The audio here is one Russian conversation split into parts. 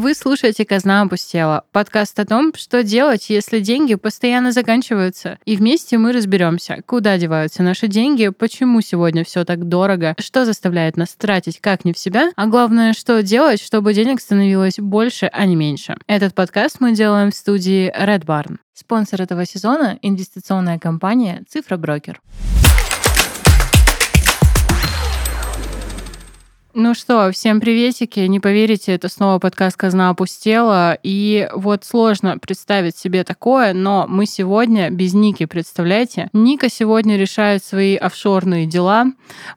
Вы слушаете «Казна опустела» — подкаст о том, что делать, если деньги постоянно заканчиваются. И вместе мы разберемся, куда деваются наши деньги, почему сегодня все так дорого, что заставляет нас тратить как не в себя, а главное, что делать, чтобы денег становилось больше, а не меньше. Этот подкаст мы делаем в студии Red Barn. Спонсор этого сезона — инвестиционная компания «Цифра Брокер». Ну что, всем приветики. Не поверите, это снова подкаст «Казна опустела». И вот сложно представить себе такое, но мы сегодня без Ники, представляете? Ника сегодня решает свои офшорные дела,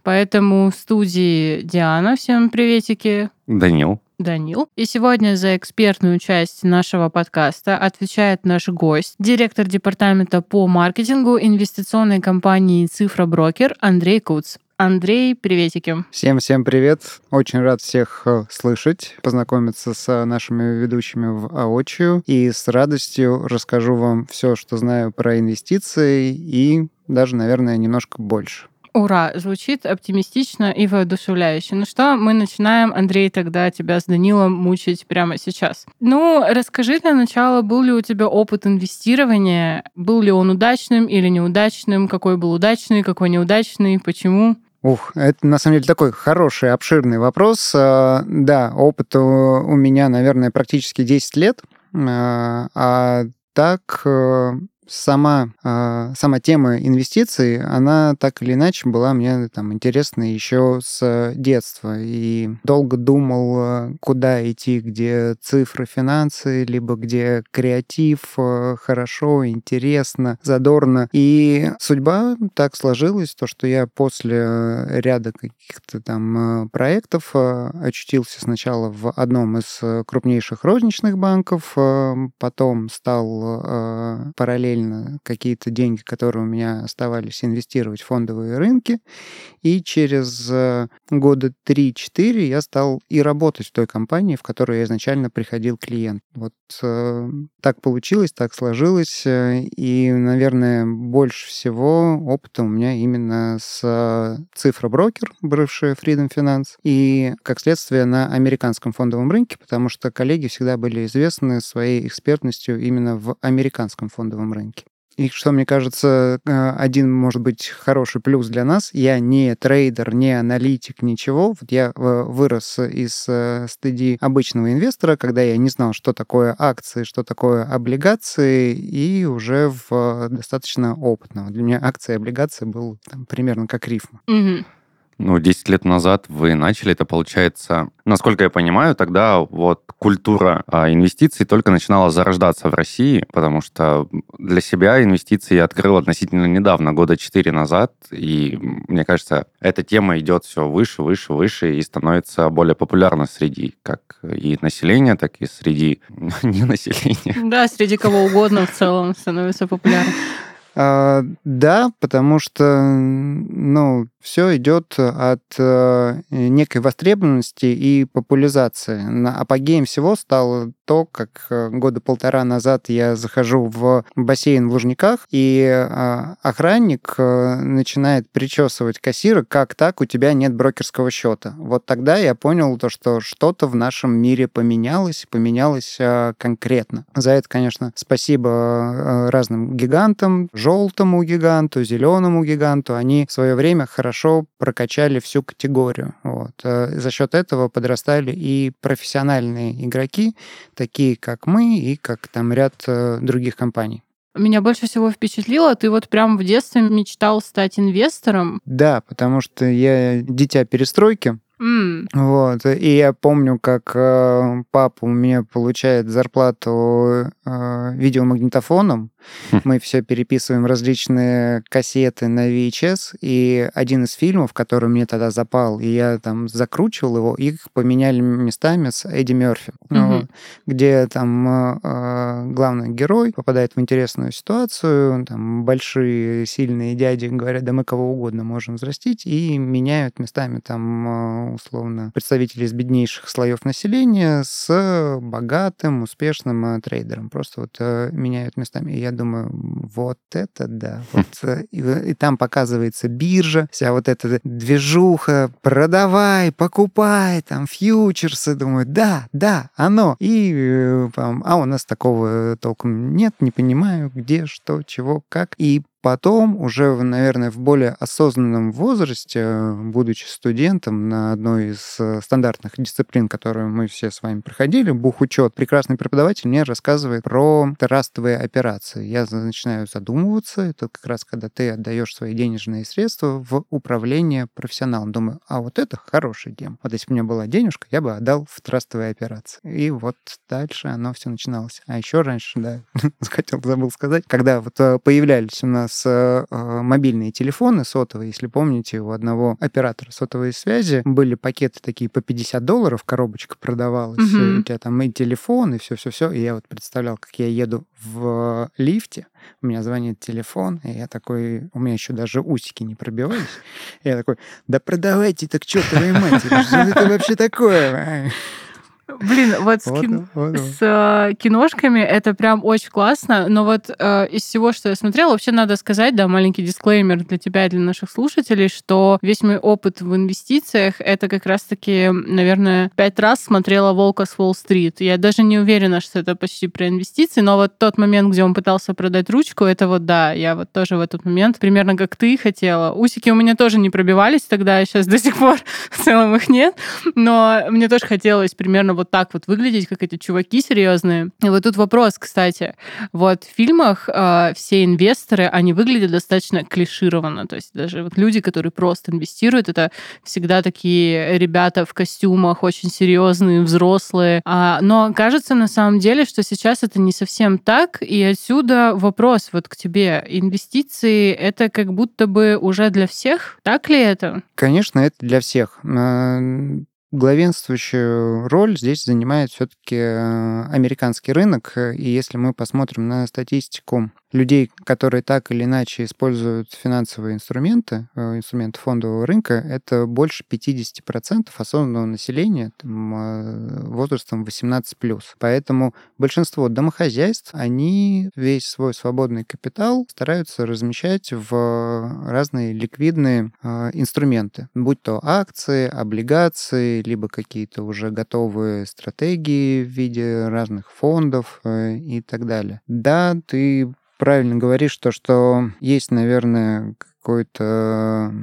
поэтому в студии Диана. Всем приветики. Данил. Данил. И сегодня за экспертную часть нашего подкаста отвечает наш гость, директор департамента по маркетингу инвестиционной компании «Цифра Брокер» Андрей Куц. Андрей, приветики. Всем-всем привет. Очень рад всех э, слышать, познакомиться с нашими ведущими в воочию. И с радостью расскажу вам все, что знаю про инвестиции и даже, наверное, немножко больше. Ура! Звучит оптимистично и воодушевляюще. Ну что, мы начинаем, Андрей, тогда тебя с Данилом мучить прямо сейчас. Ну, расскажи для начала, был ли у тебя опыт инвестирования? Был ли он удачным или неудачным? Какой был удачный, какой неудачный? Почему? Ух, это на самом деле такой хороший, обширный вопрос. А, да, опыт у меня, наверное, практически 10 лет. А, а так э, сама, э, сама тема инвестиций, она так или иначе была мне там интересна еще с детства. И долго думал, э, куда идти, где цифры, финансы, либо где креатив, э, хорошо, интересно, задорно. И судьба так сложилась, то, что я после ряда каких-то там проектов очутился сначала в одном из крупнейших розничных банков, потом стал параллельно параллельно какие-то деньги, которые у меня оставались, инвестировать в фондовые рынки. И через э, года 3-4 я стал и работать в той компании, в которую я изначально приходил клиент. Вот э, так получилось, так сложилось. Э, и, наверное, больше всего опыта у меня именно с цифроброкер, бывший Freedom Finance, и, как следствие, на американском фондовом рынке, потому что коллеги всегда были известны своей экспертностью именно в американском фондовом рынке. И что, мне кажется, э, один, может быть, хороший плюс для нас, я не трейдер, не аналитик, ничего. Вот я э, вырос из э, стадии обычного инвестора, когда я не знал, что такое акции, что такое облигации, и уже в достаточно опытного. Для меня акции и облигации был там, примерно как рифма. Угу. Ну, 10 лет назад вы начали, это получается, насколько я понимаю, тогда вот культура а, инвестиций только начинала зарождаться в России, потому что для себя инвестиции я открыл относительно недавно, года 4 назад, и мне кажется, эта тема идет все выше, выше, выше и становится более популярна среди как и населения, так и среди ненаселения. Да, среди кого угодно в целом становится популярна. А, да, потому что, ну, все идет от э, некой востребованности и популяризации. На апогеем всего стало то, как э, года полтора назад я захожу в бассейн в Лужниках, и э, охранник начинает причесывать кассира, как так, у тебя нет брокерского счета. Вот тогда я понял то, что что-то в нашем мире поменялось, поменялось конкретно. За это, конечно, спасибо разным гигантам, желтому гиганту, зеленому гиганту. Они в свое время хорошо хорошо прокачали всю категорию. Вот. Э, за счет этого подрастали и профессиональные игроки, такие как мы и как там ряд э, других компаний. Меня больше всего впечатлило, ты вот прям в детстве мечтал стать инвестором. Да, потому что я дитя перестройки. Mm. Вот. И я помню, как э, папа у меня получает зарплату э, видеомагнитофоном, Мы все переписываем различные кассеты на VHS, и один из фильмов, который мне тогда запал, и я там закручивал его, их поменяли местами с Эдди Мерфи, ну, где там э, главный герой попадает в интересную ситуацию, там большие сильные дяди говорят, да мы кого угодно можем взрастить, и меняют местами там условно, представителей из беднейших слоев населения с богатым, успешным трейдером. Просто вот меняют местами. И я думаю, вот это да. Вот, и, и там показывается биржа, вся вот эта движуха, продавай, покупай, там фьючерсы. Думаю, да, да, оно. И, а у нас такого толком нет, не понимаю, где, что, чего, как. И Потом, уже, наверное, в более осознанном возрасте, будучи студентом на одной из э, стандартных дисциплин, которую мы все с вами проходили, бухучет, прекрасный преподаватель мне рассказывает про трастовые операции. Я начинаю задумываться, это как раз когда ты отдаешь свои денежные средства в управление профессионалом. Думаю, а вот это хороший гем. Вот если бы у меня была денежка, я бы отдал в трастовые операции. И вот дальше оно все начиналось. А еще раньше, да, хотел, забыл сказать, когда вот э, появлялись у нас нас э, мобильные телефоны сотовые, если помните, у одного оператора сотовой связи были пакеты такие по 50 долларов, коробочка продавалась, угу. у тебя там и телефон, и все-все-все. И я вот представлял, как я еду в лифте, у меня звонит телефон, и я такой, у меня еще даже усики не пробивались. Я такой, да продавайте так что твою мать, что это вообще такое? Блин, вот, с, кин... вот, с э, киношками это прям очень классно, но вот э, из всего, что я смотрела, вообще надо сказать, да, маленький дисклеймер для тебя и для наших слушателей, что весь мой опыт в инвестициях это как раз-таки, наверное, пять раз смотрела «Волка с Уолл-стрит». Я даже не уверена, что это почти про инвестиции, но вот тот момент, где он пытался продать ручку, это вот да, я вот тоже в этот момент примерно как ты хотела. Усики у меня тоже не пробивались тогда, сейчас до сих пор в целом их нет, но мне тоже хотелось примерно вот так вот выглядеть, как эти чуваки серьезные. И вот тут вопрос, кстати. Вот в фильмах э, все инвесторы, они выглядят достаточно клишированно. То есть даже вот люди, которые просто инвестируют, это всегда такие ребята в костюмах, очень серьезные, взрослые. А, но кажется на самом деле, что сейчас это не совсем так. И отсюда вопрос вот к тебе. Инвестиции — это как будто бы уже для всех? Так ли это? Конечно, это для всех главенствующую роль здесь занимает все-таки э, американский рынок. И если мы посмотрим на статистику людей, которые так или иначе используют финансовые инструменты, э, инструменты фондового рынка, это больше 50% осознанного населения там, э, возрастом 18+. Поэтому большинство домохозяйств, они весь свой свободный капитал стараются размещать в разные ликвидные э, инструменты, будь то акции, облигации, либо какие-то уже готовые стратегии в виде разных фондов и так далее. Да, ты правильно говоришь, то, что есть, наверное, какой-то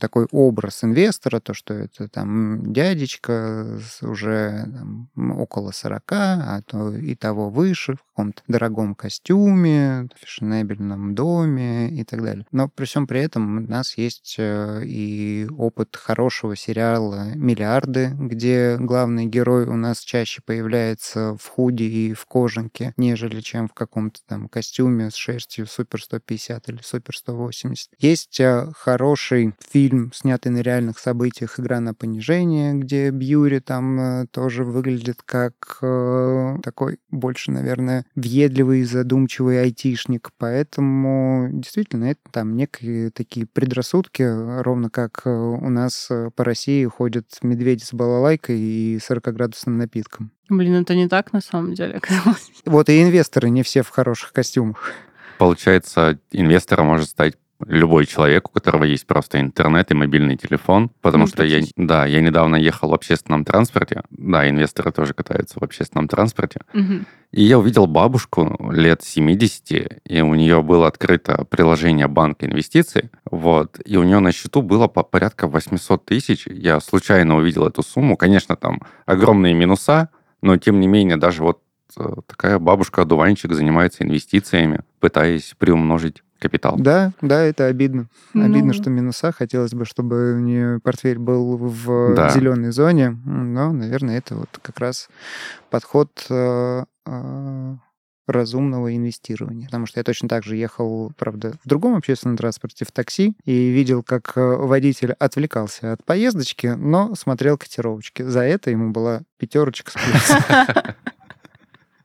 такой образ инвестора, то, что это там дядечка уже там, около 40, а то и того выше, в каком-то дорогом костюме, фешенебельном доме и так далее. Но при всем при этом у нас есть э, и опыт хорошего сериала «Миллиарды», где главный герой у нас чаще появляется в худи и в кожанке, нежели чем в каком-то там костюме с шерстью Супер 150 или Супер 180. Есть э, хороший фильм, снятый на реальных событиях «Игра на понижение», где Бьюри там э, тоже выглядит как э, такой больше, наверное, въедливый, задумчивый айтишник. Поэтому действительно это там некие такие предрассудки, ровно как э, у нас э, по России ходят медведи с балалайкой и 40-градусным напитком. Блин, это не так на самом деле оказалось. Вот и инвесторы не все в хороших костюмах. Получается, инвестором может стать любой человек, у которого есть просто интернет и мобильный телефон, потому ну, что я, да, я недавно ехал в общественном транспорте, да, инвесторы тоже катаются в общественном транспорте, угу. и я увидел бабушку лет 70, и у нее было открыто приложение банка инвестиций, вот, и у нее на счету было по порядка 800 тысяч, я случайно увидел эту сумму, конечно, там огромные минуса, но тем не менее даже вот э, такая бабушка-одуванчик занимается инвестициями, пытаясь приумножить капитал. Да, да, это обидно. Ну... Обидно, что минуса. Хотелось бы, чтобы у нее портфель был в да. зеленой зоне. Но, наверное, это вот как раз подход э, э, разумного инвестирования. Потому что я точно так же ехал, правда, в другом общественном транспорте, в такси, и видел, как э, водитель отвлекался от поездочки, но смотрел котировочки. За это ему была пятерочка с плюсом.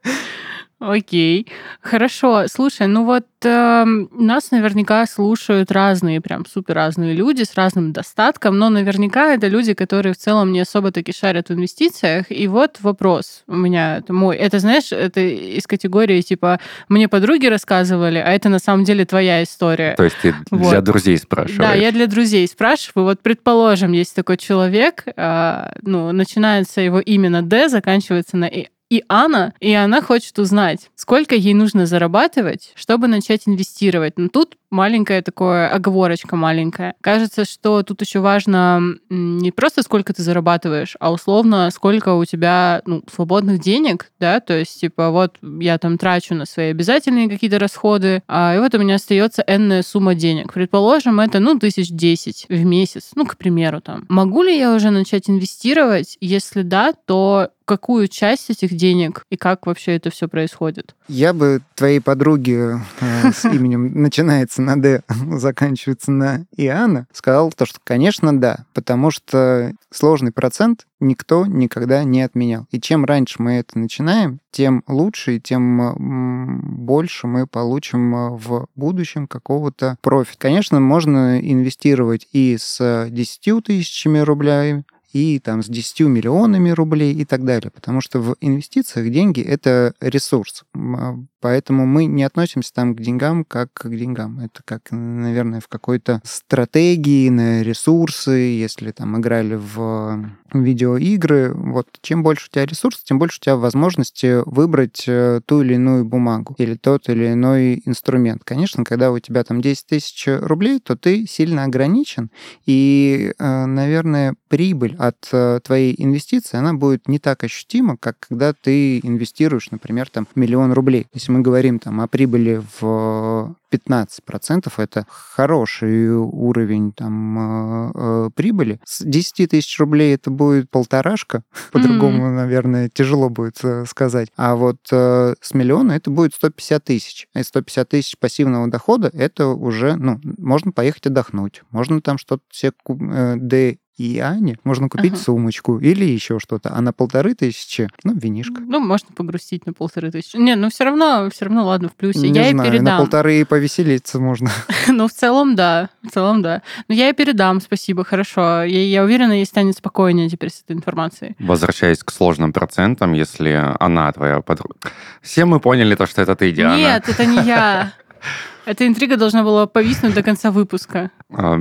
Окей, хорошо. Слушай, ну вот э, нас наверняка слушают разные, прям супер разные люди с разным достатком, но наверняка это люди, которые в целом не особо таки шарят в инвестициях. И вот вопрос у меня, это мой. Это, знаешь, это из категории типа «мне подруги рассказывали, а это на самом деле твоя история». То есть ты вот. для друзей спрашиваешь? Да, я для друзей спрашиваю. Вот предположим, есть такой человек, э, ну, начинается его имя на «Д», заканчивается на и Анна, и она хочет узнать, сколько ей нужно зарабатывать, чтобы начать инвестировать. Но тут маленькая такое оговорочка маленькая. Кажется, что тут еще важно не просто сколько ты зарабатываешь, а условно сколько у тебя ну, свободных денег, да, то есть типа вот я там трачу на свои обязательные какие-то расходы, а и вот у меня остается энная сумма денег. Предположим, это ну тысяч десять в месяц, ну к примеру там. Могу ли я уже начать инвестировать? Если да, то какую часть этих денег и как вообще это все происходит? Я бы твоей подруге э, с именем начинается на Д, заканчивается на Иоанна, сказал то, что, конечно, да, потому что сложный процент никто никогда не отменял. И чем раньше мы это начинаем, тем лучше и тем больше мы получим э, в будущем какого-то профита. Конечно, можно инвестировать и с 10 тысячами рублей, и там с 10 миллионами рублей и так далее. Потому что в инвестициях деньги — это ресурс. Поэтому мы не относимся там к деньгам как к деньгам. Это как, наверное, в какой-то стратегии на ресурсы, если там играли в видеоигры. Вот чем больше у тебя ресурсов, тем больше у тебя возможности выбрать э, ту или иную бумагу или тот или иной инструмент. Конечно, когда у тебя там 10 тысяч рублей, то ты сильно ограничен, и, э, наверное, прибыль от э, твоей инвестиции, она будет не так ощутима, как когда ты инвестируешь, например, там миллион рублей. Если мы говорим там о прибыли в 15% это хороший уровень там, э, прибыли. С 10 тысяч рублей это будет полторашка, по-другому, mm-hmm. наверное, тяжело будет э, сказать. А вот э, с миллиона это будет 150 тысяч. И 150 тысяч пассивного дохода это уже, ну, можно поехать отдохнуть, можно там что-то себе, да и Ане можно купить ага. сумочку или еще что-то, а на полторы тысячи, ну, винишка. Ну, можно погрустить на полторы тысячи. Не, ну все равно, все равно, ладно, в плюсе. Не я знаю, и передам. на полторы и повеселиться можно. ну, в целом, да. В целом, да. Но я и передам, спасибо, хорошо. Я, я уверена, ей станет спокойнее теперь с этой информацией. Возвращаясь к сложным процентам, если она твоя подруга... Все мы поняли то, что это ты, Диана. Нет, это не я. Эта интрига должна была повиснуть до конца выпуска.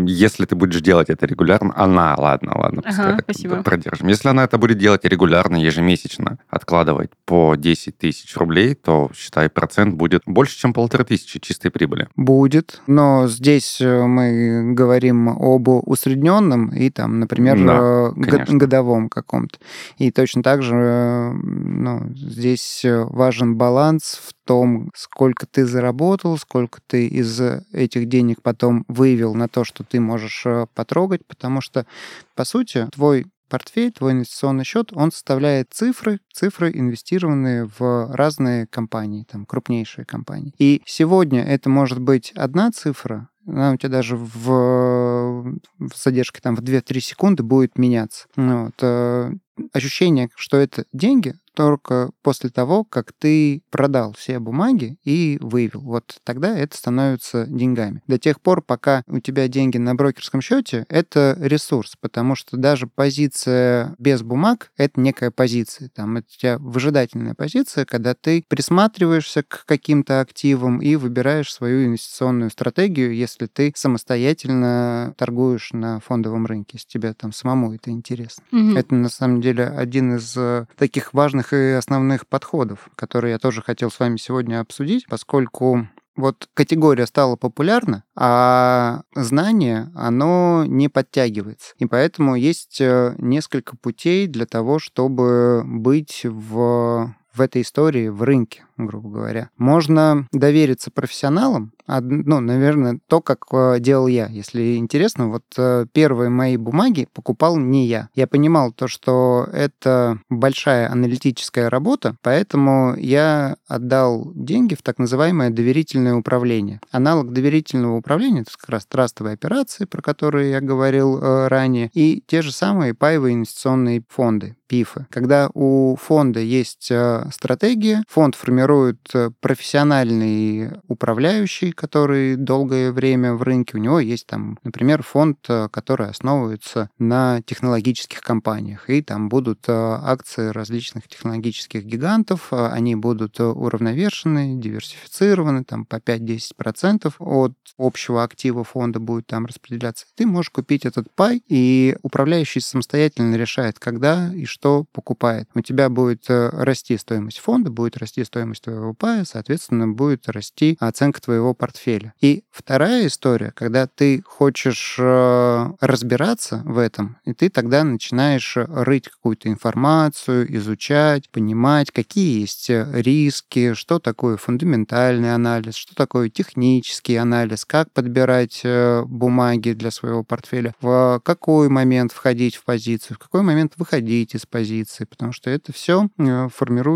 Если ты будешь делать это регулярно, она, ладно, ладно, ага, спасибо. продержим. Если она это будет делать регулярно, ежемесячно, откладывать по 10 тысяч рублей, то, считай, процент будет больше, чем полторы тысячи чистой прибыли. Будет, но здесь э, мы говорим об усредненном и там, например, да, э, годовом каком-то. И точно так же э, ну, здесь важен баланс в том, сколько ты заработал, сколько ты из этих денег потом вывел на то, что ты можешь э, потрогать, потому что, по сути, твой портфель, твой инвестиционный счет, он составляет цифры, цифры, инвестированные в разные компании, там, крупнейшие компании. И сегодня это может быть одна цифра, она у тебя даже в, в задержке там в 2-3 секунды будет меняться. Ну вот. Э, ощущение, что это деньги, только после того, как ты продал все бумаги и вывел. Вот тогда это становится деньгами. До тех пор, пока у тебя деньги на брокерском счете, это ресурс, потому что даже позиция без бумаг — это некая позиция. Там это у тебя выжидательная позиция, когда ты присматриваешься к каким-то активам и выбираешь свою инвестиционную стратегию, если ты самостоятельно торгуешь на фондовом рынке, если тебе там самому это интересно. Mm-hmm. Это на самом деле один из э, таких важных важных и основных подходов, которые я тоже хотел с вами сегодня обсудить, поскольку вот категория стала популярна, а знание, оно не подтягивается. И поэтому есть э, несколько путей для того, чтобы быть в в этой истории в рынке, грубо говоря. Можно довериться профессионалам, ну, наверное, то, как э, делал я. Если интересно, вот э, первые мои бумаги покупал не я. Я понимал то, что это большая аналитическая работа, поэтому я отдал деньги в так называемое доверительное управление. Аналог доверительного управления — это как раз трастовые операции, про которые я говорил э, ранее, и те же самые паевые инвестиционные фонды, ПИФы. Когда у фонда есть стратегия. Фонд формирует профессиональный управляющий, который долгое время в рынке. У него есть там, например, фонд, который основывается на технологических компаниях. И там будут акции различных технологических гигантов. Они будут уравновешены, диверсифицированы, там по 5-10% от общего актива фонда будет там распределяться. Ты можешь купить этот пай, и управляющий самостоятельно решает, когда и что покупает. У тебя будет э, расти стоимость фонда, будет расти стоимость твоего пая, соответственно, будет расти оценка твоего портфеля. И вторая история, когда ты хочешь э, разбираться в этом, и ты тогда начинаешь рыть какую-то информацию, изучать, понимать, какие есть риски, что такое фундаментальный анализ, что такое технический анализ, как подбирать э, бумаги для своего портфеля, в какой момент входить в позицию, в какой момент выходить из позиции, потому что это все э,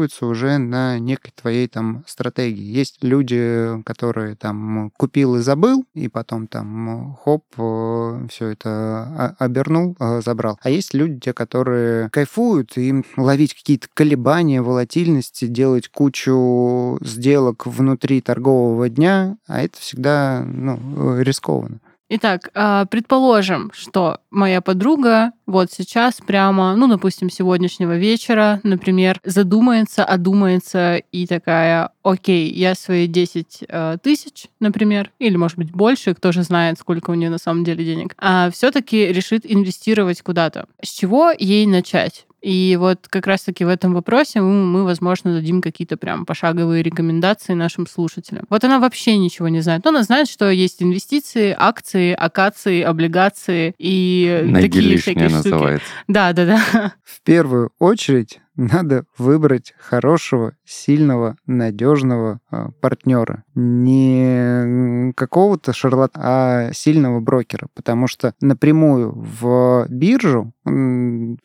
формируется уже на некой твоей там стратегии. Есть люди, которые там купил и забыл, и потом там хоп, э, все это обернул, забрал. А есть люди, которые кайфуют, и им ловить какие-то колебания, волатильности, делать кучу сделок внутри торгового дня, а это всегда ну, рискованно. Итак, а, предположим, что моя подруга вот сейчас прямо, ну, допустим, сегодняшнего вечера, например, задумается, одумается и такая, окей, я свои 10 э, тысяч, например, или, может быть, больше, кто же знает, сколько у нее на самом деле денег, а все-таки решит инвестировать куда-то. С чего ей начать? И вот как раз-таки в этом вопросе мы, мы, возможно, дадим какие-то прям пошаговые рекомендации нашим слушателям. Вот она вообще ничего не знает. Но она знает, что есть инвестиции, акции, акации, облигации и Найди такие всякие называется. штуки. Да, да, да. В первую очередь надо выбрать хорошего, сильного, надежного а, партнера. Не какого-то шарлатана, а сильного брокера. Потому что напрямую в биржу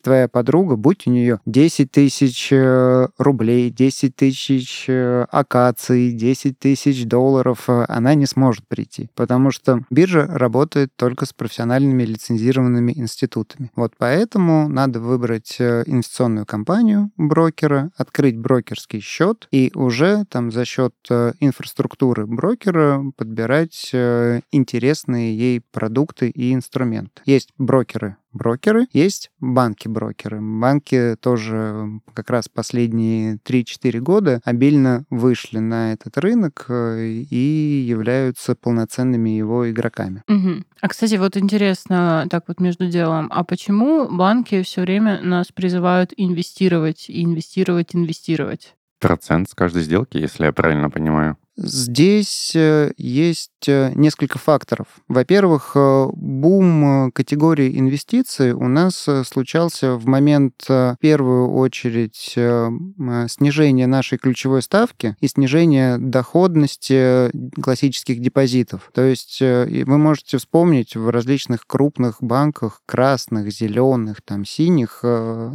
твоя подруга, будь у нее 10 тысяч э, рублей, 10 тысяч э, акаций, 10 тысяч долларов, э, она не сможет прийти. Потому что биржа работает только с профессиональными лицензированными институтами. Вот поэтому надо выбрать инвестиционную компанию, брокера, открыть брокерский счет и уже там за счет э, инфраструктуры брокера подбирать э, интересные ей продукты и инструменты. Есть брокеры брокеры, есть банки-брокеры. Банки тоже как раз последние 3-4 года обильно вышли на этот рынок э, и являются полноценными его игроками. Угу. А, кстати, вот интересно, так вот между делом, а почему банки все время нас призывают инвестировать, инвестировать, инвестировать? Процент с каждой сделки, если я правильно понимаю. Здесь э, есть э, несколько факторов. Во-первых, э, бум категории инвестиций у нас случался в момент, в первую очередь, снижения нашей ключевой ставки и снижения доходности классических депозитов. То есть вы можете вспомнить в различных крупных банках, красных, зеленых, там, синих,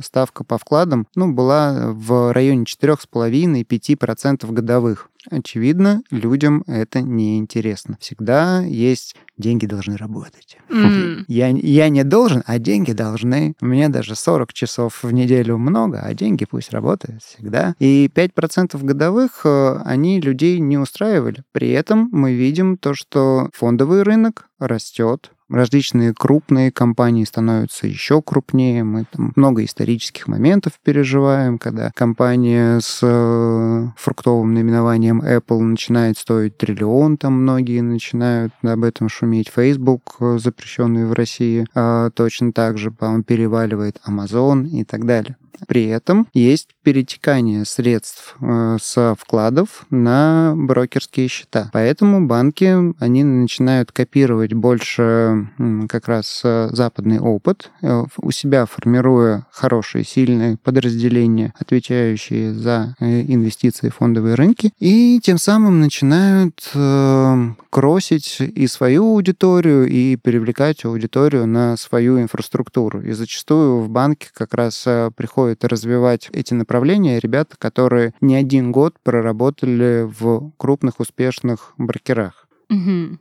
ставка по вкладам ну, была в районе 4,5-5% годовых. Очевидно, людям это не интересно. Всегда есть деньги должны работать. Mm. Я, я не должен, а деньги должны. У меня даже 40 часов в неделю много, а деньги пусть работают всегда. И 5% годовых э, они людей не устраивали. При этом мы видим то, что фондовый рынок растет, различные крупные компании становятся еще крупнее. Мы там много исторических моментов переживаем, когда компания с э, фруктовым наименованием Apple начинает стоить триллион, там многие начинают об этом шуметь. Facebook, э, запрещенный в России, а точно так же, по-моему, переваливает Amazon и так далее. При этом есть перетекание средств э, с вкладов на брокерские счета. Поэтому банки, они начинают копировать больше как раз э, западный опыт, э, у себя формируя хорошие, сильные подразделения, отвечающие за инвестиции в фондовые рынки, и тем самым начинают кросить и свою аудиторию, и привлекать аудиторию на свою инфраструктуру. И зачастую в банке как раз приходят приходят развивать эти направления ребята, которые не один год проработали в крупных успешных брокерах. Угу.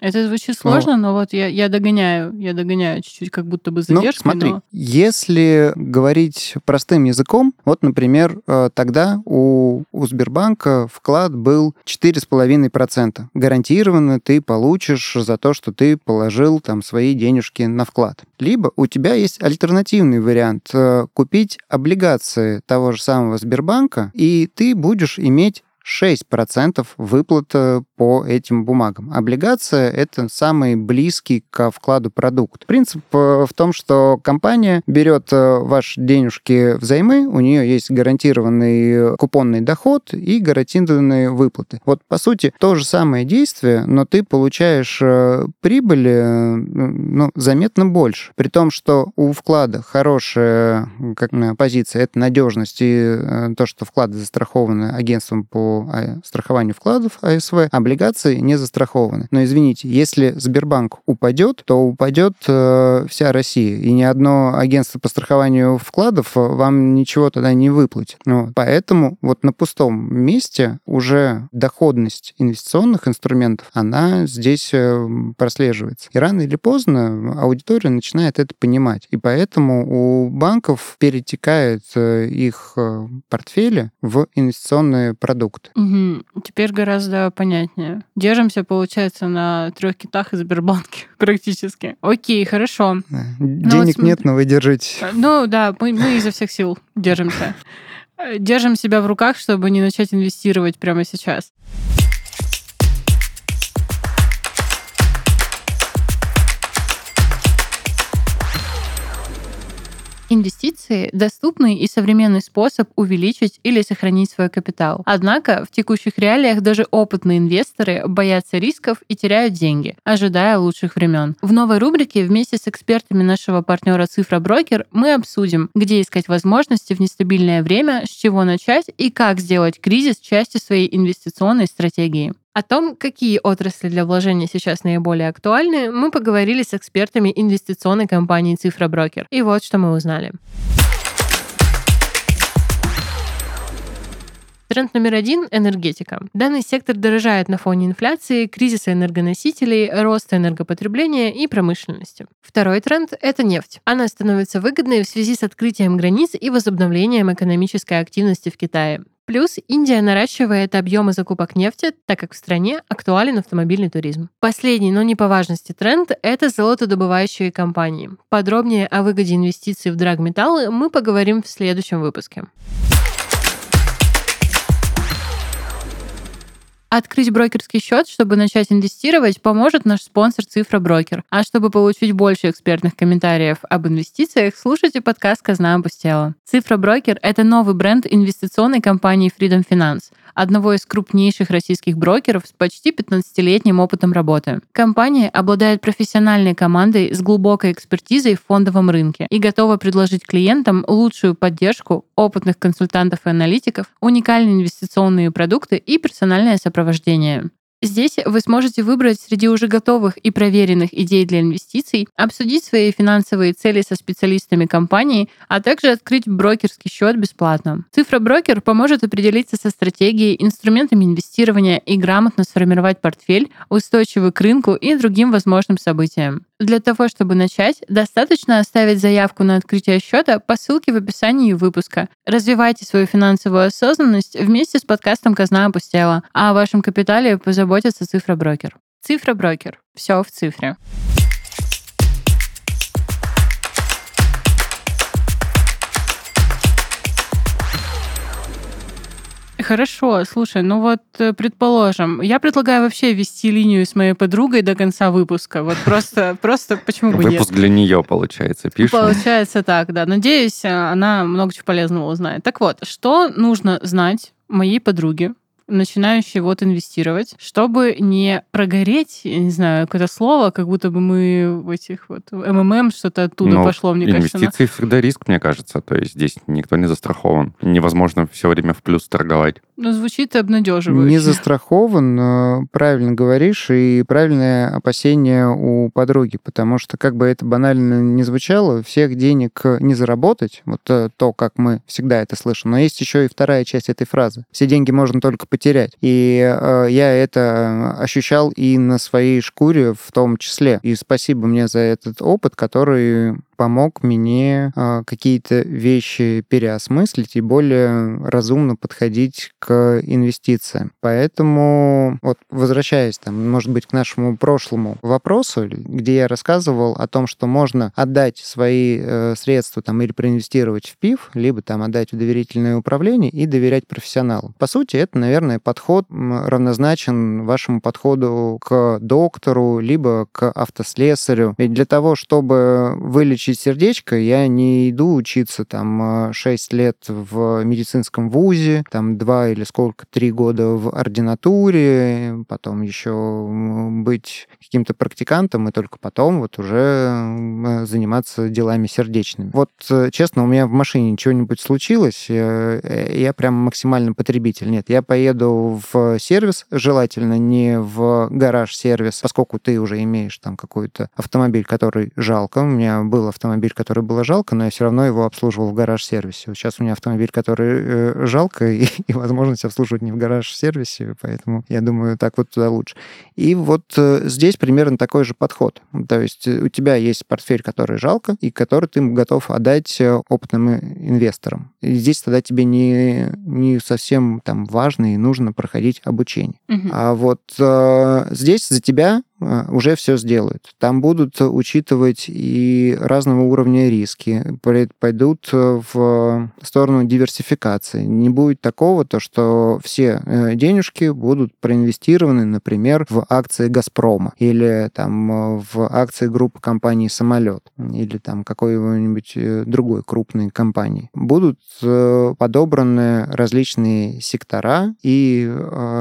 Это звучит сложно, но, но вот я, я догоняю, я догоняю чуть-чуть, как будто бы задержкой. Ну, смотри, но... если говорить простым языком, вот, например, э, тогда у, у Сбербанка вклад был 4,5%. Гарантированно ты получишь за то, что ты положил там свои денежки на вклад. Либо у тебя есть альтернативный вариант э, купить облигации того же самого Сбербанка, и ты будешь иметь 6% выплата по этим бумагам. Облигация — это самый близкий к вкладу продукт. Принцип э, в том, что компания берет э, ваши денежки взаймы, у нее есть гарантированный купонный доход и гарантированные выплаты. Вот, по сути, то же самое действие, но ты получаешь э, прибыли ну, заметно больше. При том, что у вклада хорошая как, позиция — это надежность и то, что вклады застрахованы агентством по страхованию вкладов АСВ, облигации не застрахованы. Но извините, если Сбербанк упадет, то упадет э, вся Россия, и ни одно агентство по страхованию вкладов вам ничего тогда не выплатит. Ну, поэтому вот на пустом месте уже доходность инвестиционных инструментов, она здесь э, прослеживается. И рано или поздно аудитория начинает это понимать. И поэтому у банков перетекает э, их э, портфели в инвестиционные продукты Угу. Теперь гораздо понятнее. Держимся, получается, на трех китах из Сбербанке практически. Окей, хорошо. Да. Ну Денег вот, нет, но вы держитесь. Э, ну да, мы, мы изо всех сил держимся. Держим себя в руках, чтобы не начать инвестировать прямо сейчас. Инвестиции – доступный и современный способ увеличить или сохранить свой капитал. Однако в текущих реалиях даже опытные инвесторы боятся рисков и теряют деньги, ожидая лучших времен. В новой рубрике вместе с экспертами нашего партнера Цифра Брокер мы обсудим, где искать возможности в нестабильное время, с чего начать и как сделать кризис частью своей инвестиционной стратегии. О том, какие отрасли для вложения сейчас наиболее актуальны, мы поговорили с экспертами инвестиционной компании «Цифра Брокер». И вот что мы узнали. Тренд номер один — энергетика. Данный сектор дорожает на фоне инфляции, кризиса энергоносителей, роста энергопотребления и промышленности. Второй тренд — это нефть. Она становится выгодной в связи с открытием границ и возобновлением экономической активности в Китае. Плюс Индия наращивает объемы закупок нефти, так как в стране актуален автомобильный туризм. Последний, но не по важности тренд — это золотодобывающие компании. Подробнее о выгоде инвестиций в драгметаллы мы поговорим в следующем выпуске. Открыть брокерский счет, чтобы начать инвестировать, поможет наш спонсор Цифра Брокер. А чтобы получить больше экспертных комментариев об инвестициях, слушайте подкаст «Казна опустела». Цифра Брокер — это новый бренд инвестиционной компании Freedom Finance, одного из крупнейших российских брокеров с почти 15-летним опытом работы. Компания обладает профессиональной командой с глубокой экспертизой в фондовом рынке и готова предложить клиентам лучшую поддержку опытных консультантов и аналитиков, уникальные инвестиционные продукты и персональное сопровождение. Здесь вы сможете выбрать среди уже готовых и проверенных идей для инвестиций, обсудить свои финансовые цели со специалистами компании, а также открыть брокерский счет бесплатно. Цифра брокер поможет определиться со стратегией, инструментами инвестирования и грамотно сформировать портфель, устойчивый к рынку и другим возможным событиям. Для того, чтобы начать, достаточно оставить заявку на открытие счета по ссылке в описании выпуска. Развивайте свою финансовую осознанность вместе с подкастом «Казна опустела», а о вашем капитале позаботится цифроброкер. Цифроброкер. Все в цифре. Хорошо, слушай, ну вот, э, предположим, я предлагаю вообще вести линию с моей подругой до конца выпуска. Вот просто, просто почему бы нет? Выпуск для нее, получается, пишем. Получается так, да. Надеюсь, она много чего полезного узнает. Так вот, что нужно знать моей подруге, начинающие вот инвестировать, чтобы не прогореть, я не знаю, какое-то слово, как будто бы мы в этих вот МММ что-то оттуда Но пошло, мне инвестиции кажется. Инвестиции всегда риск, мне кажется. То есть здесь никто не застрахован. Невозможно все время в плюс торговать. Ну, звучит обнадеживающе. Не застрахован, правильно говоришь, и правильное опасение у подруги, потому что, как бы это банально не звучало, всех денег не заработать, вот э, то, как мы всегда это слышим, но есть еще и вторая часть этой фразы. Все деньги можно только потерять. И э, я это ощущал и на своей шкуре в том числе. И спасибо мне за этот опыт, который помог мне э, какие-то вещи переосмыслить и более разумно подходить к инвестициям. Поэтому, вот возвращаясь, там, может быть, к нашему прошлому вопросу, где я рассказывал о том, что можно отдать свои э, средства там, или проинвестировать в ПИФ, либо там отдать в доверительное управление и доверять профессионалам. По сути, это, наверное, подход равнозначен вашему подходу к доктору, либо к автослесарю. Ведь для того, чтобы вылечить сердечко, я не иду учиться там 6 лет в медицинском вузе, там 2 или сколько, 3 года в ординатуре, потом еще быть каким-то практикантом, и только потом вот уже заниматься делами сердечными. Вот, э, честно, у меня в машине чего-нибудь случилось, э, я прям максимально потребитель. Нет, я поеду в сервис, желательно не в гараж-сервис, поскольку ты уже имеешь там какой-то автомобиль, который жалко. У меня был автомобиль, который было жалко, но я все равно его обслуживал в гараж-сервисе. Вот сейчас у меня автомобиль, который э, жалко, и, и возможность обслуживать не в гараж-сервисе, поэтому я думаю, так вот туда лучше. И вот э, здесь примерно такой же подход. То есть у тебя есть портфель, который жалко, и который ты готов отдать опытным инвесторам. И здесь тогда тебе не, не совсем там важно и нужно проходить обучение. Угу. А вот э, здесь за тебя уже все сделают. Там будут учитывать и разного уровня риски, пойдут в сторону диверсификации. Не будет такого, то, что все э, денежки будут проинвестированы, например, в акции «Газпрома» или там в акции группы компании «Самолет» или там какой-нибудь э, другой крупной компании. Будут э, подобраны различные сектора и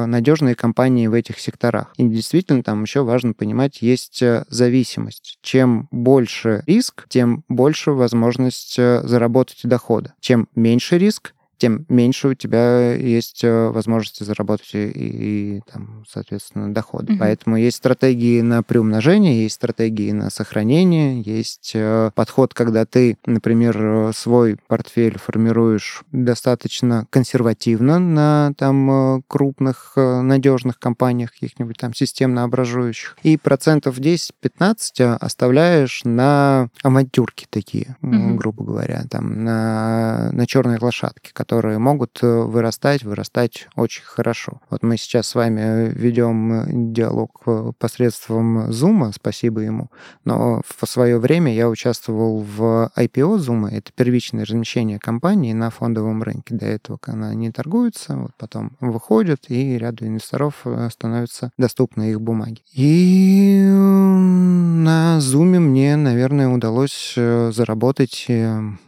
надежные компании в этих секторах. И действительно там еще важно важно понимать, есть э, зависимость. Чем больше риск, тем больше возможность э, заработать дохода. Чем меньше риск, тем меньше у тебя есть э, возможности заработать и, и там, соответственно, доходы. Угу. Поэтому есть стратегии на приумножение, есть стратегии на сохранение, есть э, подход, когда ты, например, э, свой портфель формируешь достаточно консервативно на там крупных надежных компаниях, каких-нибудь там системно образующих, и процентов 10-15 оставляешь на авантюрки такие, угу. грубо говоря, там на, на черной лошадке, которые могут э, вырастать, вырастать очень хорошо. Вот мы сейчас с вами ведем э, диалог э, посредством Zoom, спасибо ему, но в свое время я участвовал в IPO Zoom, это первичное размещение компании на фондовом рынке. До этого она не торгуется, вот потом выходит, и ряду инвесторов становятся доступны их бумаги. И на Zoom мне, наверное, удалось заработать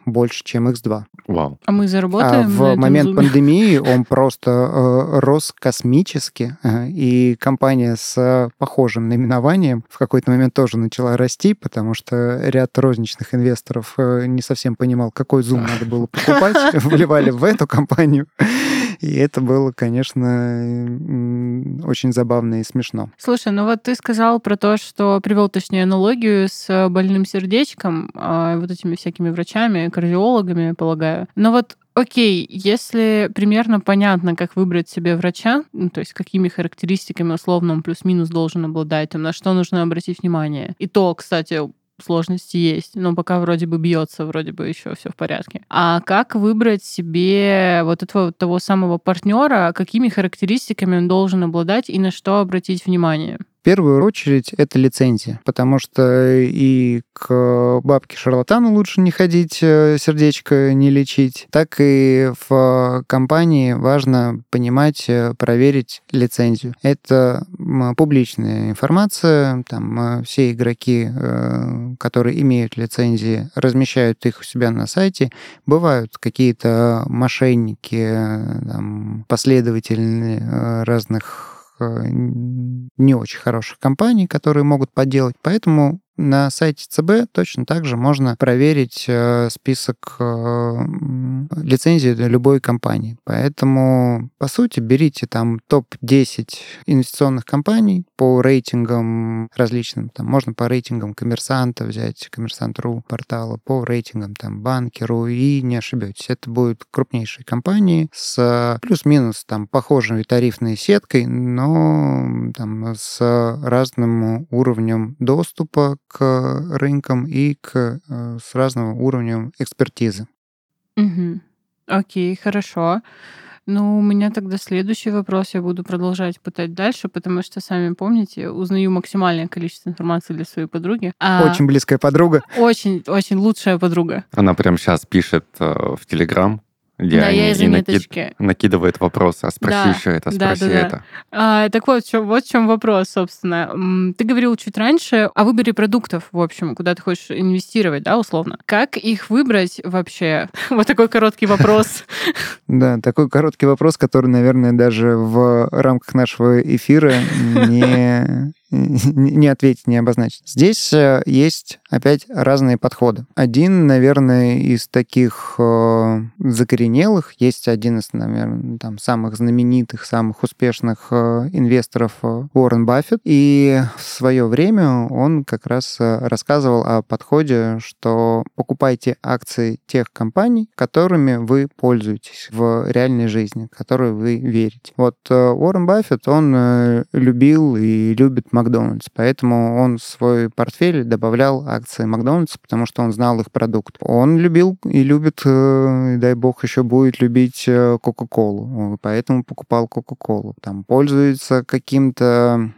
больше, чем X2. Вау. А мы заработаем? В момент зуме. пандемии он просто э, рос космически, э, и компания с похожим наименованием в какой-то момент тоже начала расти, потому что ряд розничных инвесторов э, не совсем понимал, какой зум надо было покупать, вливали в эту компанию. И это было, конечно, очень забавно и смешно. Слушай, ну вот ты сказал про то, что привел, точнее, аналогию с больным сердечком, а, вот этими всякими врачами, кардиологами, полагаю. Но вот Окей, если примерно понятно, как выбрать себе врача, ну, то есть какими характеристиками условно он плюс-минус должен обладать, там, на что нужно обратить внимание. И то, кстати, сложности есть, но пока вроде бы бьется, вроде бы еще все в порядке. А как выбрать себе вот этого того самого партнера, какими характеристиками он должен обладать и на что обратить внимание? Первую очередь это лицензия, потому что и к бабке-шарлатану лучше не ходить, э, сердечко не лечить, так и в компании важно понимать, э, проверить лицензию. Это публичная информация, там э, все игроки, которые имеют лицензии, размещают их у себя на сайте. Бывают какие-то мошенники, там, последователи разных Э, не очень хороших компаний, которые могут подделать. Поэтому на сайте ЦБ точно так же можно проверить э, список э, лицензии для любой компании. Поэтому, по сути, берите там топ-10 инвестиционных компаний по рейтингам различным. Там можно по рейтингам коммерсанта взять, коммерсант.ру портала, по рейтингам там банкеру, и не ошибетесь. Это будут крупнейшие компании с плюс-минус там похожей тарифной сеткой, но там с разным уровнем доступа к рынкам и к, э, с разным уровнем экспертизы. Угу. Окей, хорошо. Ну, у меня тогда следующий вопрос. Я буду продолжать пытать дальше, потому что, сами помните, узнаю максимальное количество информации для своей подруги. А Очень близкая подруга. очень, очень лучшая подруга. Она прямо сейчас пишет э, в Телеграм, где Да, они я из и накид- заметочки. накидывает вопросы. А спроси Да, еще это, спроси да, да. это. А, так вот, чё- вот в чем вопрос, собственно. Ты говорил чуть раньше о выборе продуктов, в общем, куда ты хочешь инвестировать, да, условно. Как их выбрать вообще? Вот такой короткий вопрос. Да, такой короткий вопрос, который, наверное, даже в рамках нашего эфира не, не ответить, не обозначить. Здесь э, есть опять разные подходы. Один, наверное, из таких э, закоренелых, есть один из, наверное, там, самых знаменитых, самых успешных э, инвесторов э, Уоррен Баффет. И в свое время он как раз э, рассказывал о подходе, что покупайте акции тех компаний, которыми вы пользуетесь в реальной жизни, которые вы верите. Вот э, Уоррен Баффет, он э, любил и любит Макдональдс, поэтому он в свой портфель добавлял акции Макдональдса, потому что он знал их продукт. Он любил и любит, э, и дай бог, еще будет любить э, Кока-Колу, э, поэтому покупал Кока-Колу. Там пользуется каким-то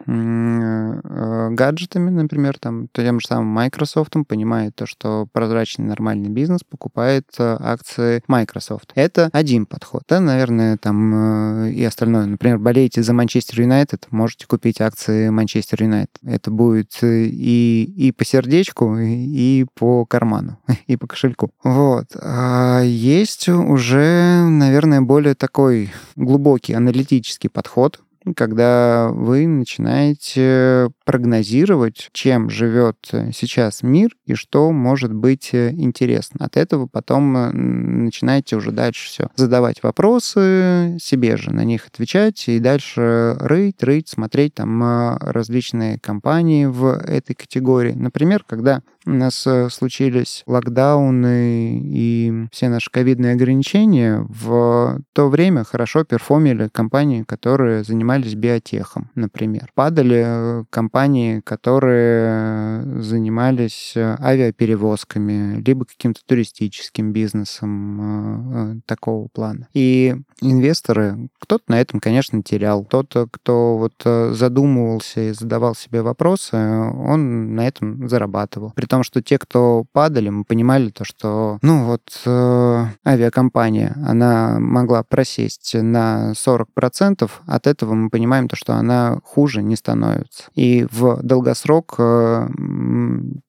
гаджетами, например, там тем же самым Microsoft, понимает то, что прозрачный нормальный бизнес покупает акции Microsoft. Это один подход. Да, наверное, там и остальное. Например, болеете за Манчестер Юнайтед, можете купить акции Манчестер Юнайтед. Это будет э, и, и по сердечку, и по карману, и по кошельку. Вот. А есть уже, наверное, более такой глубокий аналитический подход, когда вы начинаете прогнозировать, чем живет э, сейчас мир и что может быть э, интересно. От этого потом э, начинаете уже дальше все задавать вопросы себе же, на них отвечать и дальше рыть, рыть, смотреть там различные компании в этой категории. Например, когда у нас э, случились локдауны и все наши ковидные ограничения, в то время хорошо перформили компании, которые занимались биотехом, например. Падали э, компании, которые занимались э, авиаперевозками, либо каким-то туристическим бизнесом такого плана. И инвесторы, кто-то на этом, конечно, терял. Кто-то, кто вот задумывался и задавал себе вопросы, он на этом зарабатывал. При том, что те, кто падали, мы понимали то, что, ну вот, э, авиакомпания, она могла просесть на 40%, от этого мы понимаем то, что она хуже не становится. И в долгосрок э,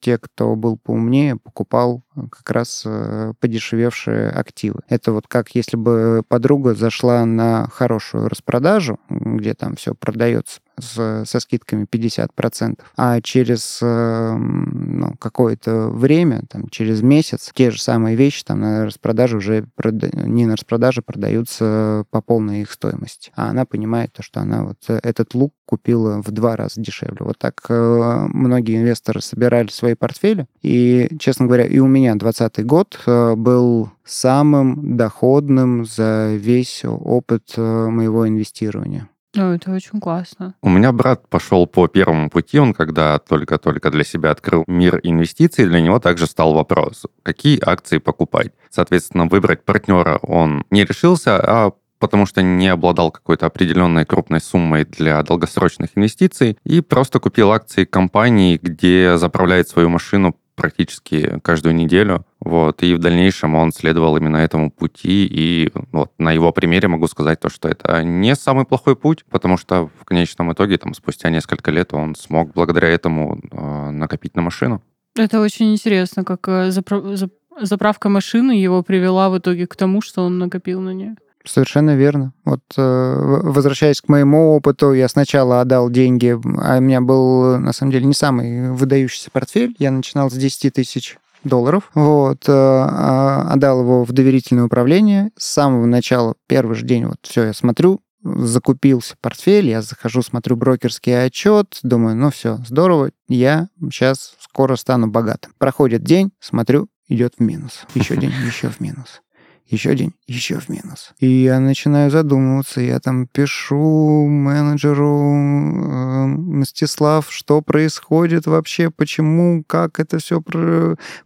те, кто был поумнее, покупал как раз э, подешевевшие активы. Это вот как если бы подруга зашла на хорошую распродажу, где там все продается с- со скидками 50%, а через э, ну, какое-то время, там, через месяц, те же самые вещи там на распродаже уже прода- не на распродаже продаются по полной их стоимости. А она понимает то, что она вот э, этот лук купила в два раза дешевле. Вот так э, многие инвесторы собирали свои портфели. И, честно говоря, и у меня 2020 год э, был самым доходным за весь опыт моего инвестирования. Ну, это очень классно. У меня брат пошел по первому пути, он когда только-только для себя открыл мир инвестиций, для него также стал вопрос, какие акции покупать. Соответственно, выбрать партнера он не решился, а потому что не обладал какой-то определенной крупной суммой для долгосрочных инвестиций и просто купил акции компании, где заправляет свою машину практически каждую неделю. Вот, и в дальнейшем он следовал именно этому пути, и вот на его примере могу сказать то, что это не самый плохой путь, потому что в конечном итоге, там, спустя несколько лет он смог благодаря этому э, накопить на машину. Это очень интересно, как э, запра- зап- заправка машины его привела в итоге к тому, что он накопил на нее. Совершенно верно. Вот э, возвращаясь к моему опыту, я сначала отдал деньги, а у меня был, на самом деле, не самый выдающийся портфель. Я начинал с 10 тысяч долларов. Вот, э, а, отдал его в доверительное управление. С самого начала, первый же день, вот все, я смотрю, закупился портфель, я захожу, смотрю брокерский отчет, думаю, ну все, здорово, я сейчас скоро стану богатым. Проходит день, смотрю, идет в минус. Еще день, еще в минус еще день, еще в минус. И я начинаю задумываться, я там пишу менеджеру э, Мстислав, что происходит вообще, почему, как это все,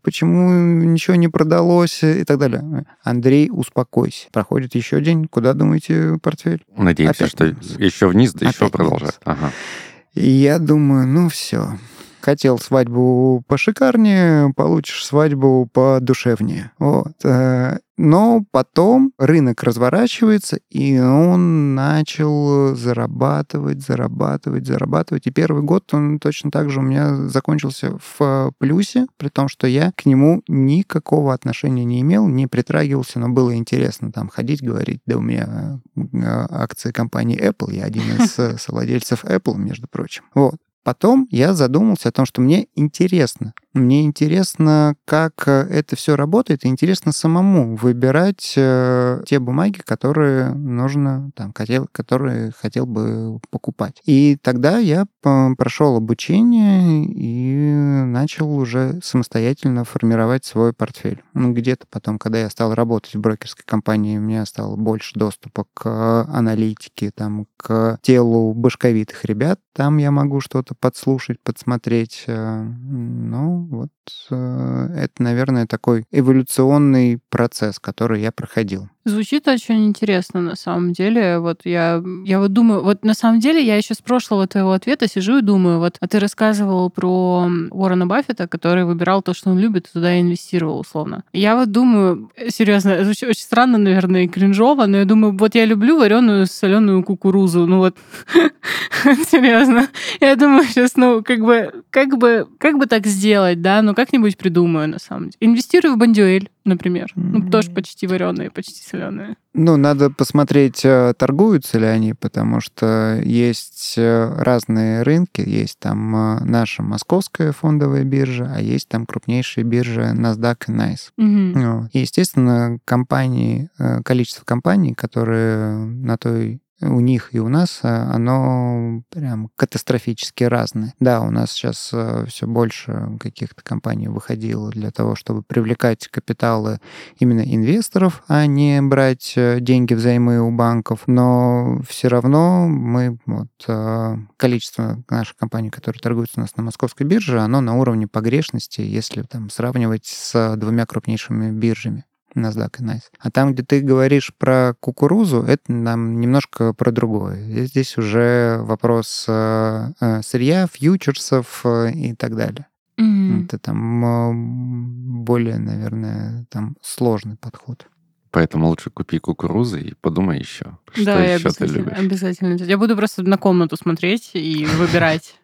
почему ничего не продалось и так далее. Андрей, успокойся. Проходит еще день, куда думаете портфель? Надеемся, Опять что минус. еще вниз, да Опять еще продолжает. Ага. И я думаю, ну все, хотел свадьбу пошикарнее, получишь свадьбу подушевнее. Вот. Э, но потом рынок разворачивается, и он начал зарабатывать, зарабатывать, зарабатывать. И первый год он точно так же у меня закончился в плюсе, при том, что я к нему никакого отношения не имел, не притрагивался, но было интересно там ходить, говорить, да у меня э, акции компании Apple, я один из э, совладельцев Apple, между прочим. Вот. Потом я задумался о том, что мне интересно. Мне интересно, как э, это все работает, интересно самому выбирать э, те бумаги, которые нужно, там, хотел, которые хотел бы покупать. И тогда я прошел обучение и начал уже самостоятельно формировать свой портфель. Ну, где-то потом, когда я стал работать в брокерской компании, у меня стало больше доступа к аналитике, там, к телу башковитых ребят. Там я могу что-то подслушать, подсмотреть. Э, ну, вот э, это, наверное, такой эволюционный процесс, который я проходил. Звучит очень интересно, на самом деле. Вот я, я вот думаю, вот на самом деле я еще с прошлого твоего ответа сижу и думаю, вот, а ты рассказывал про Уоррена Баффета, который выбирал то, что он любит, и туда инвестировал, условно. Я вот думаю, серьезно, это очень странно, наверное, и кринжово, но я думаю, вот я люблю вареную соленую кукурузу, ну вот, серьезно. Я думаю, сейчас, ну, как бы, как бы, как бы так сделать, да, ну, как-нибудь придумаю, на самом деле. Инвестирую в бандюэль например. Ну, тоже почти вареные, почти соленые. Ну, надо посмотреть, э, торгуются ли они, потому что есть э, разные рынки. Есть там э, наша московская фондовая биржа, а есть там крупнейшие биржи NASDAQ и NICE. Угу. И, естественно, компании, количество компаний, которые на той у них и у нас, э, оно прям катастрофически разное. Да, у нас сейчас э, все больше каких-то компаний выходило для того, чтобы привлекать капиталы именно инвесторов, а не брать э, деньги взаймы у банков. Но все равно мы, вот, количество наших компаний, которые торгуются у нас на московской бирже, оно на уровне погрешности, если там сравнивать с двумя крупнейшими биржами. NASDAQ и NICE. А там, где ты говоришь про кукурузу, это нам немножко про другое. Здесь уже вопрос э, э, сырья, фьючерсов э, и так далее. Mm-hmm. Это там более, наверное, там сложный подход. Поэтому лучше купи кукурузы и подумай еще, что да, еще ты любишь. Обязательно. Я буду просто на комнату смотреть и выбирать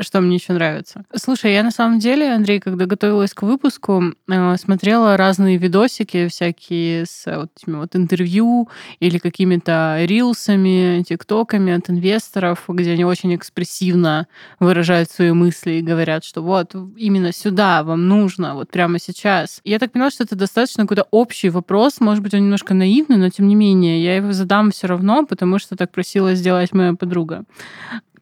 что мне еще нравится. Слушай, я на самом деле, Андрей, когда готовилась к выпуску, э, смотрела разные видосики всякие с вот этими вот интервью или какими-то рилсами, тиктоками от инвесторов, где они очень экспрессивно выражают свои мысли и говорят, что вот именно сюда вам нужно, вот прямо сейчас. Я так поняла, что это достаточно какой-то общий вопрос, может быть, он немножко наивный, но тем не менее, я его задам все равно, потому что так просила сделать моя подруга.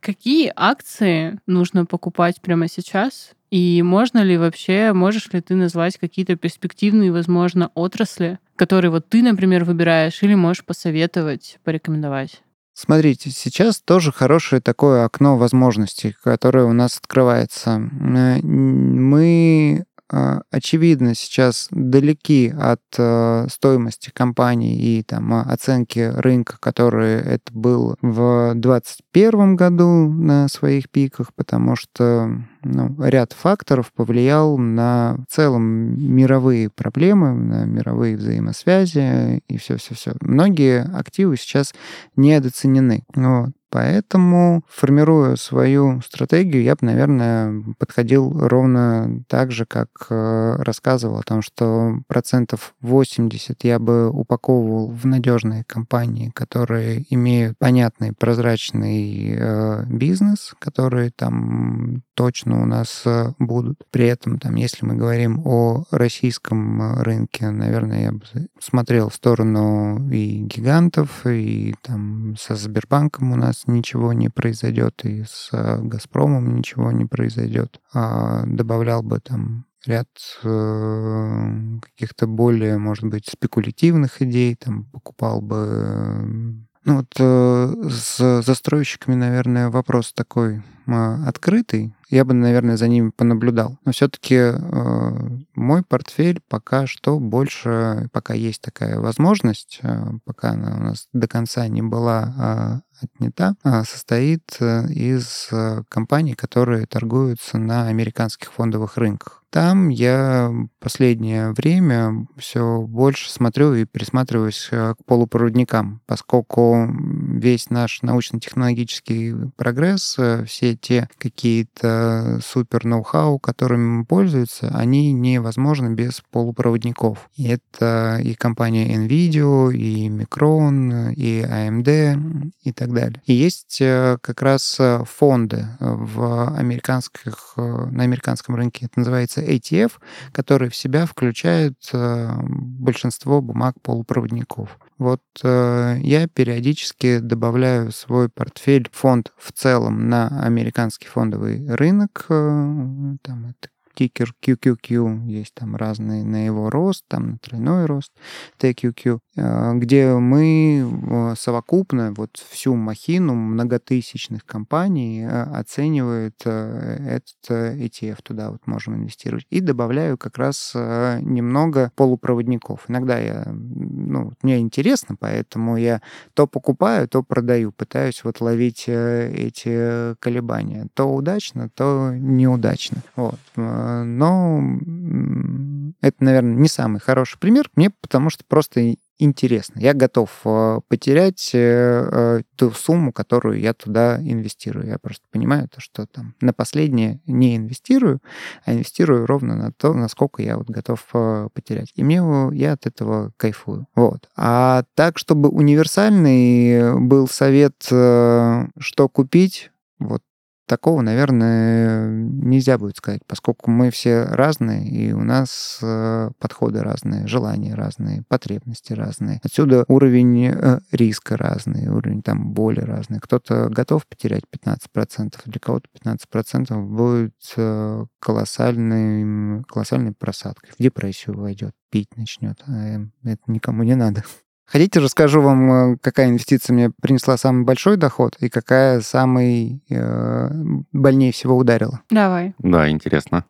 Какие акции нужно покупать прямо сейчас? И можно ли вообще, можешь ли ты назвать какие-то перспективные, возможно, отрасли, которые вот ты, например, выбираешь, или можешь посоветовать, порекомендовать? Смотрите, сейчас тоже хорошее такое окно возможностей, которое у нас открывается. Мы а, очевидно, сейчас далеки от э, стоимости компании и там, оценки рынка, который это был в 2021 году на своих пиках, потому что ну, ряд факторов повлиял на в целом мировые проблемы, на мировые взаимосвязи и все-все-все. Многие активы сейчас недооценены. Вот. Поэтому, формируя свою стратегию, я бы, наверное, подходил ровно так же, как э, рассказывал о том, что процентов 80 я бы упаковывал в надежные компании, которые имеют понятный, прозрачный э, бизнес, которые там точно у нас будут. При этом, там, если мы говорим о российском рынке, наверное, я бы смотрел в сторону и гигантов, и там со Сбербанком у нас ничего не произойдет, и с Газпромом ничего не произойдет. А добавлял бы там ряд э, каких-то более, может быть, спекулятивных идей, там покупал бы... Ну вот э, с застройщиками, наверное, вопрос такой э, открытый. Я бы, наверное, за ними понаблюдал. Но все-таки э, мой портфель пока что больше, пока есть такая возможность, э, пока она у нас до конца не была отнята, а состоит э, из э, компаний, которые торгуются на американских фондовых рынках. Там я последнее время все больше смотрю и присматриваюсь э, к полупроводникам, поскольку весь наш научно-технологический прогресс, все те какие-то супер ноу-хау, которыми мы пользуемся, они невозможны без полупроводников. И это и компания NVIDIA, и Micron, и AMD, и так далее. И есть э, как раз э, фонды в американских, э, на американском рынке, это называется ATF, которые в себя включают большинство бумаг полупроводников. Вот э, я периодически добавляю свой портфель фонд в целом на американский фондовый рынок. Э, там это тикер QQQ, есть там разные на его рост, там на тройной рост TQQ, э, где мы э, совокупно вот всю махину многотысячных компаний э, оценивает этот ETF, туда вот можем инвестировать. И добавляю как раз немного полупроводников. Иногда я, ну, мне интересно, поэтому я то покупаю, то продаю, пытаюсь вот ловить эти колебания. То удачно, то неудачно. Вот но это, наверное, не самый хороший пример мне, потому что просто интересно. Я готов э, потерять э, э, ту сумму, которую я туда инвестирую. Я просто понимаю то, что там на последнее не инвестирую, а инвестирую ровно на то, насколько я вот готов потерять. И мне я от этого кайфую. Вот. А так, чтобы универсальный был совет, что купить, вот Такого, наверное, нельзя будет сказать, поскольку мы все разные, и у нас э, подходы разные, желания разные, потребности разные. Отсюда уровень э, риска разный, уровень там боли разный. Кто-то готов потерять 15%, для кого-то 15% будет э, колоссальной, колоссальной просадкой. В депрессию войдет, пить начнет. А это никому не надо. Хотите, расскажу вам, э, какая инвестиция мне принесла самый большой доход и какая самый э, больнее всего ударила? Давай. Да, интересно.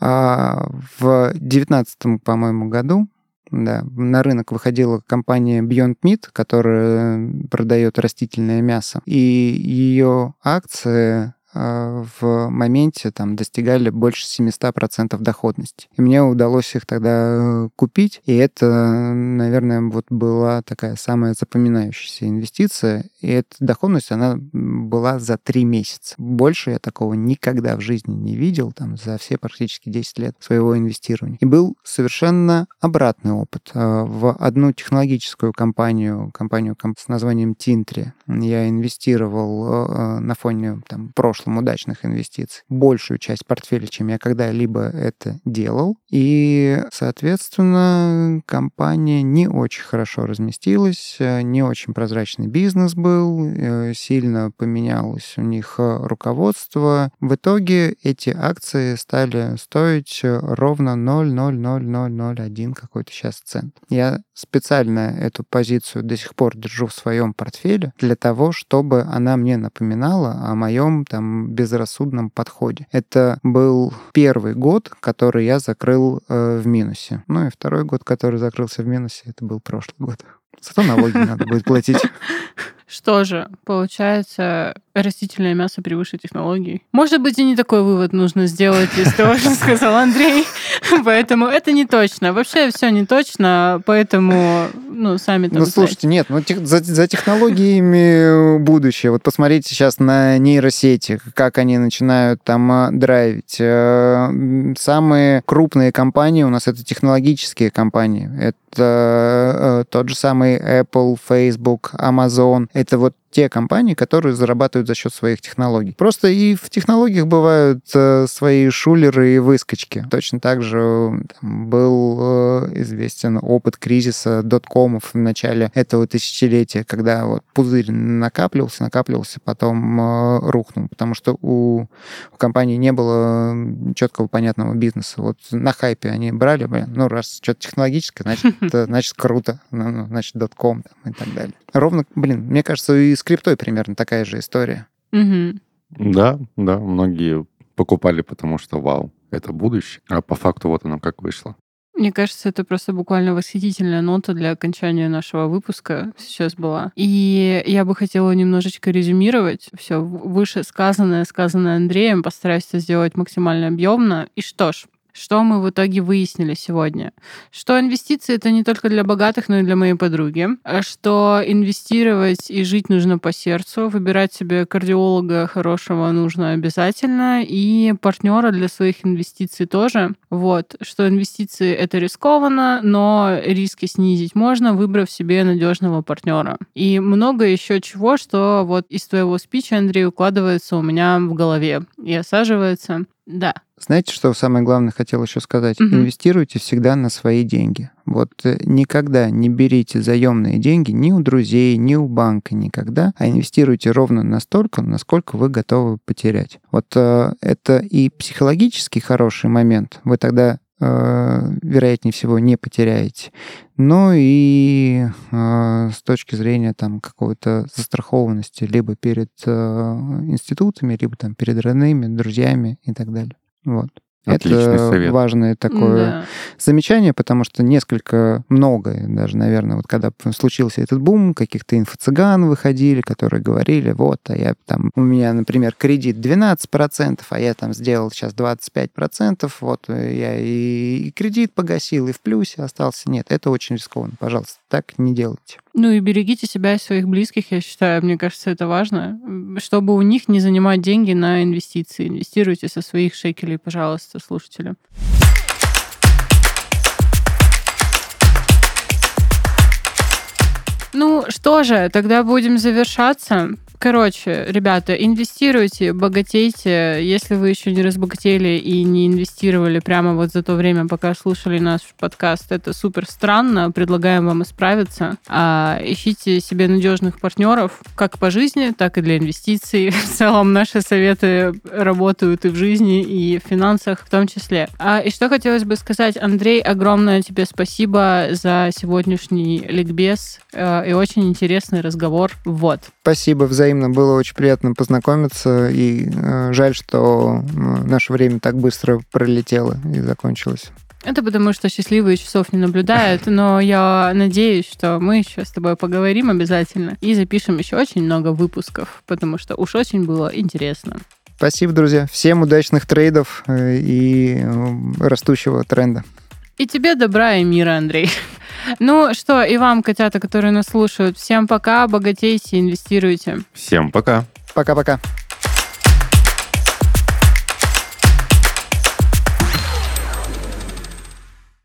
А, в девятнадцатом, по-моему, году да, на рынок выходила компания Beyond Meat, которая продает растительное мясо, и ее акции в моменте там достигали больше 700% доходности. И мне удалось их тогда э, купить, и это, наверное, вот была такая самая запоминающаяся инвестиция. И эта доходность, она была за три месяца. Больше я такого никогда в жизни не видел, там, за все практически 10 лет своего инвестирования. И был совершенно обратный опыт. А, в одну технологическую компанию, компанию с названием Tintri, я инвестировал э, на фоне там, прошлого прошлом удачных инвестиций большую часть портфеля, чем я когда-либо это делал. И, соответственно, компания не очень хорошо разместилась, э, не очень прозрачный бизнес был, э, сильно поменялось у них руководство. В итоге эти акции стали стоить ровно 0,00001 какой-то сейчас цент. Я специально эту позицию до сих пор держу в своем портфеле для того, чтобы она мне напоминала о моем там безрассудном подходе. Это был первый год, который я закрыл э, в минусе. Ну и второй год, который закрылся в минусе, это был прошлый год. Зато налоги надо будет платить. Что же, получается, растительное мясо превыше технологий. Может быть, и не такой вывод нужно сделать из того, что сказал Андрей. Поэтому это не точно. Вообще все не точно, поэтому, ну, сами там Ну, слушайте, нет, ну, за, за технологиями будущее. Вот посмотрите сейчас на нейросети, как они начинают там а, драйвить. Э, самые крупные компании у нас это технологические компании. Это э, тот же самый Apple, Facebook, Amazon. Это вот те компании, которые зарабатывают за счет своих технологий. Просто и в технологиях бывают э, свои шулеры и выскочки. Точно так же там, был э, известен опыт кризиса доткомов в начале этого тысячелетия, когда вот пузырь накапливался, накапливался, потом э, рухнул, потому что у, у компании не было четкого понятного бизнеса. Вот на хайпе они брали, блин, ну раз что-то технологическое, значит, значит круто, ну, ну, значит дотком и так далее. Ровно, блин, мне кажется, и с криптой примерно такая же история. Да, да, многие покупали, потому что вау, это будущее. А по факту вот оно как вышло. Мне кажется, это просто буквально восхитительная нота для окончания нашего выпуска сейчас была. И я бы хотела немножечко резюмировать все выше сказанное, сказанное Андреем. Постараюсь это сделать максимально объемно. И что ж, что мы в итоге выяснили сегодня? Что инвестиции это не только для богатых, но и для моей подруги. Что инвестировать и жить нужно по сердцу. Выбирать себе кардиолога хорошего нужно обязательно. И партнера для своих инвестиций тоже. Вот. Что инвестиции это рискованно, но риски снизить можно, выбрав себе надежного партнера. И много еще чего, что вот из твоего спича, Андрей, укладывается у меня в голове и осаживается. Да. Знаете, что самое главное хотел еще сказать? Угу. Инвестируйте всегда на свои деньги. Вот э, никогда не берите заемные деньги ни у друзей, ни у банка, никогда, а инвестируйте ровно настолько, насколько вы готовы потерять. Вот э, это и психологически хороший момент. Вы тогда э, вероятнее всего не потеряете. Но и э, с точки зрения там какой-то застрахованности либо перед э, институтами, либо там перед родными, друзьями и так далее. Вот. Отличный это совет. важное такое да. замечание, потому что несколько, много даже, наверное, вот когда случился этот бум, каких-то инфо-цыган выходили, которые говорили, вот, а я там, у меня, например, кредит 12%, а я там сделал сейчас 25%, вот, я и, и кредит погасил, и в плюсе остался. Нет, это очень рискованно, пожалуйста, так не делайте. Ну и берегите себя и своих близких, я считаю, мне кажется, это важно, чтобы у них не занимать деньги на инвестиции. Инвестируйте со своих шекелей, пожалуйста, слушатели. Ну что же, тогда будем завершаться. Короче, ребята, инвестируйте, богатейте. Если вы еще не разбогатели и не инвестировали прямо вот за то время, пока слушали наш подкаст, это супер странно. Предлагаем вам исправиться. А, ищите себе надежных партнеров, как по жизни, так и для инвестиций. В целом наши советы работают и в жизни, и в финансах в том числе. А, и что хотелось бы сказать, Андрей, огромное тебе спасибо за сегодняшний ликбез э, и очень интересный разговор. Вот. Спасибо взаимно взаимно. Было очень приятно познакомиться. И э, жаль, что э, наше время так быстро пролетело и закончилось. Это потому, что счастливые часов не наблюдают, но я надеюсь, что мы еще с тобой поговорим обязательно и запишем еще очень много выпусков, потому что уж очень было интересно. Спасибо, друзья. Всем удачных трейдов э, и растущего тренда. И тебе добра и мира, Андрей. Ну что, и вам, котята, которые нас слушают, всем пока, богатейте, инвестируйте. Всем пока. Пока-пока.